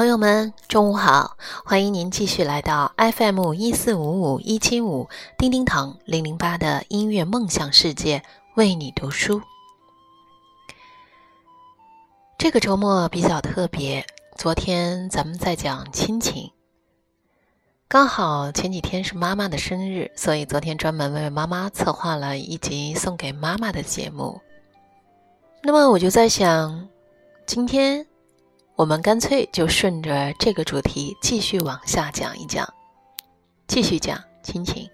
朋友们，中午好！欢迎您继续来到 FM 一四五五一七五叮叮堂零零八的音乐梦想世界，为你读书。这个周末比较特别，昨天咱们在讲亲情，刚好前几天是妈妈的生日，所以昨天专门为妈妈策划了一集送给妈妈的节目。那么我就在想，今天。我们干脆就顺着这个主题继续往下讲一讲，继续讲亲情。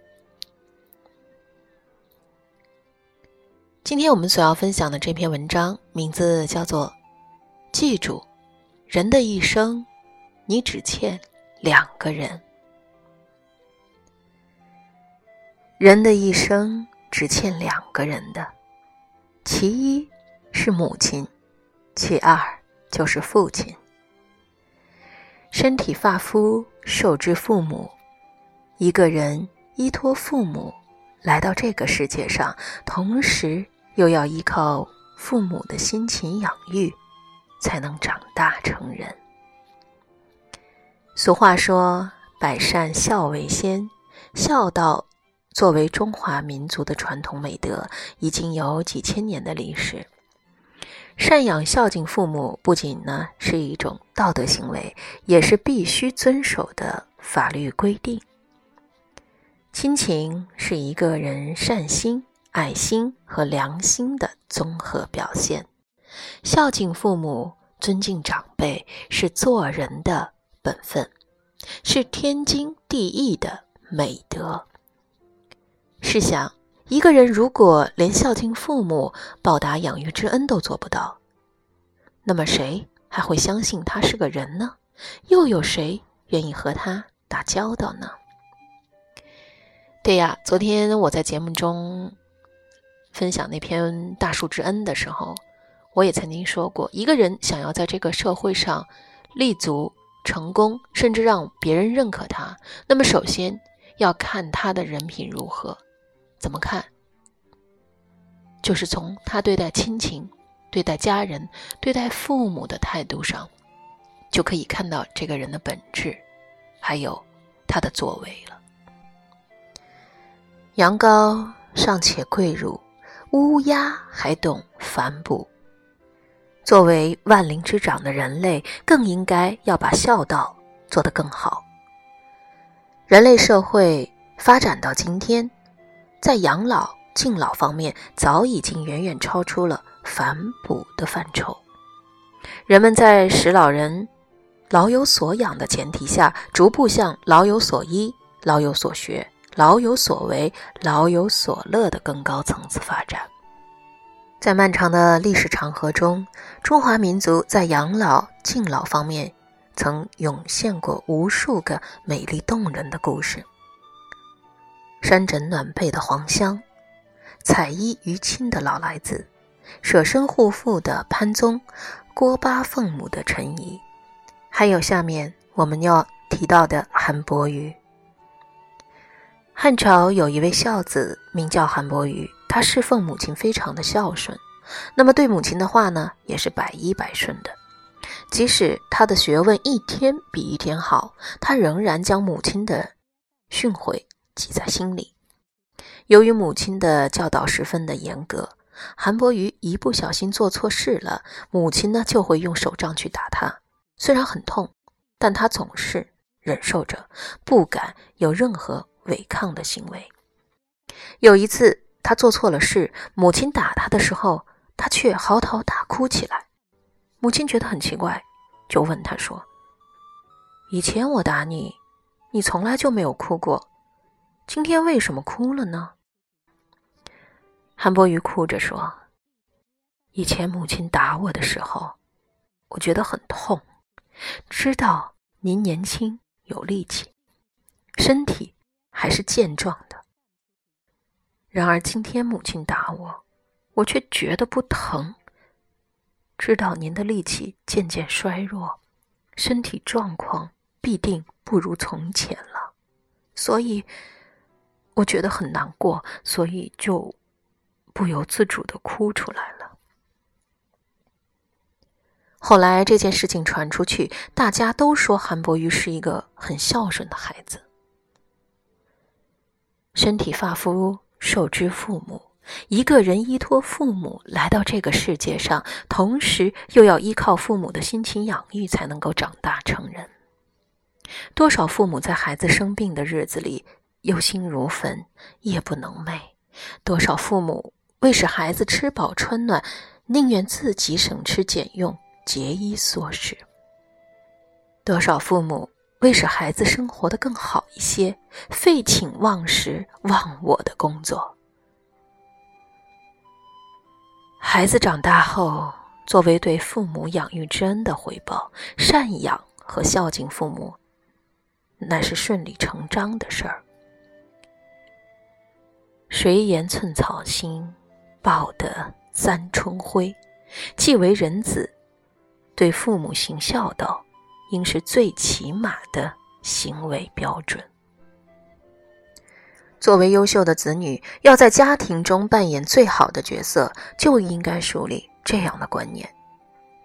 今天我们所要分享的这篇文章名字叫做《记住，人的一生，你只欠两个人。人的一生只欠两个人的，其一是母亲，其二。就是父亲，身体发肤受之父母。一个人依托父母来到这个世界上，同时又要依靠父母的辛勤养育，才能长大成人。俗话说：“百善孝为先。”孝道作为中华民族的传统美德，已经有几千年的历史。赡养孝敬父母，不仅呢是一种道德行为，也是必须遵守的法律规定。亲情是一个人善心、爱心和良心的综合表现。孝敬父母、尊敬长辈是做人的本分，是天经地义的美德。试想。一个人如果连孝敬父母、报答养育之恩都做不到，那么谁还会相信他是个人呢？又有谁愿意和他打交道呢？对呀，昨天我在节目中分享那篇《大树之恩》的时候，我也曾经说过，一个人想要在这个社会上立足、成功，甚至让别人认可他，那么首先要看他的人品如何。怎么看？就是从他对待亲情、对待家人、对待父母的态度上，就可以看到这个人的本质，还有他的作为了。羊羔尚且跪乳，乌鸦还懂反哺。作为万灵之长的人类，更应该要把孝道做得更好。人类社会发展到今天。在养老敬老方面，早已经远远超出了反哺的范畴。人们在使老人老有所养的前提下，逐步向老有所依、老有所学、老有所为、老有所乐的更高层次发展。在漫长的历史长河中，中华民族在养老敬老方面，曾涌现过无数个美丽动人的故事。山枕暖被的黄香，彩衣娱亲的老来子，舍身护父的潘宗，郭巴奉母的陈仪，还有下面我们要提到的韩伯瑜。汉朝有一位孝子，名叫韩伯瑜，他侍奉母亲非常的孝顺，那么对母亲的话呢，也是百依百顺的。即使他的学问一天比一天好，他仍然将母亲的训诲。记在心里。由于母亲的教导十分的严格，韩伯瑜一不小心做错事了，母亲呢就会用手杖去打他。虽然很痛，但他总是忍受着，不敢有任何违抗的行为。有一次，他做错了事，母亲打他的时候，他却嚎啕大哭起来。母亲觉得很奇怪，就问他说：“以前我打你，你从来就没有哭过。”今天为什么哭了呢？韩伯瑜哭着说：“以前母亲打我的时候，我觉得很痛。知道您年轻有力气，身体还是健壮的。然而今天母亲打我，我却觉得不疼。知道您的力气渐渐衰弱，身体状况必定不如从前了，所以我觉得很难过，所以就不由自主的哭出来了。后来这件事情传出去，大家都说韩伯瑜是一个很孝顺的孩子，身体发肤受之父母。一个人依托父母来到这个世界上，同时又要依靠父母的辛勤养育才能够长大成人。多少父母在孩子生病的日子里忧心如焚，夜不能寐；多少父母为使孩子吃饱穿暖，宁愿自己省吃俭用、节衣缩食；多少父母为使孩子生活的更好一些，废寝忘食、忘我的工作。孩子长大后，作为对父母养育之恩的回报，赡养和孝敬父母，那是顺理成章的事儿。谁言寸草心，报得三春晖？既为人子，对父母行孝道，应是最起码的行为标准。作为优秀的子女，要在家庭中扮演最好的角色，就应该树立这样的观念：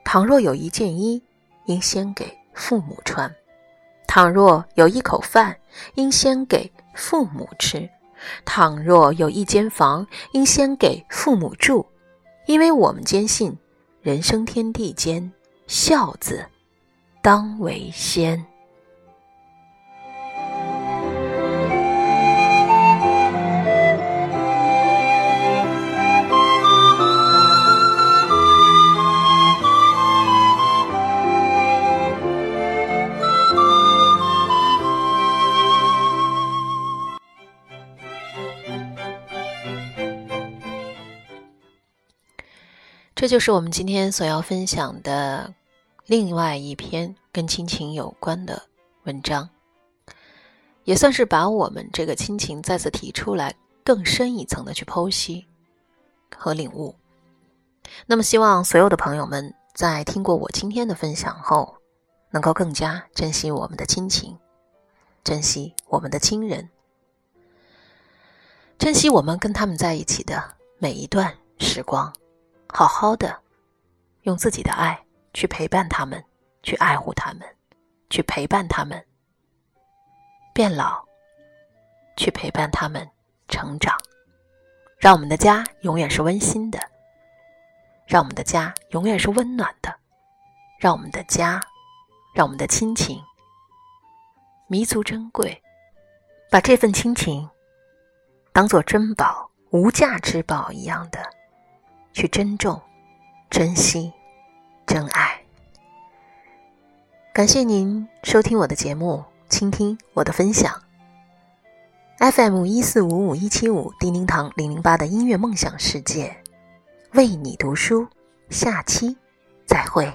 倘若有一件衣，应先给父母穿；倘若有一口饭，应先给父母吃；倘若有一间房，应先给父母住。因为我们坚信，人生天地间，孝字当为先。这就是我们今天所要分享的另外一篇跟亲情有关的文章，也算是把我们这个亲情再次提出来，更深一层的去剖析和领悟。那么，希望所有的朋友们在听过我今天的分享后，能够更加珍惜我们的亲情，珍惜我们的亲人，珍惜我们跟他们在一起的每一段时光。好好的，用自己的爱去陪伴他们，去爱护他们，去陪伴他们变老，去陪伴他们成长，让我们的家永远是温馨的，让我们的家永远是温暖的，让我们的家，让我们的亲情弥足珍贵，把这份亲情当做珍宝、无价之宝一样的。去珍重珍惜真爱。感谢您收听我的节目倾听我的分享。Fm 一四五五一七五叮叮堂零零八的音乐梦想世界为你读书下期再会。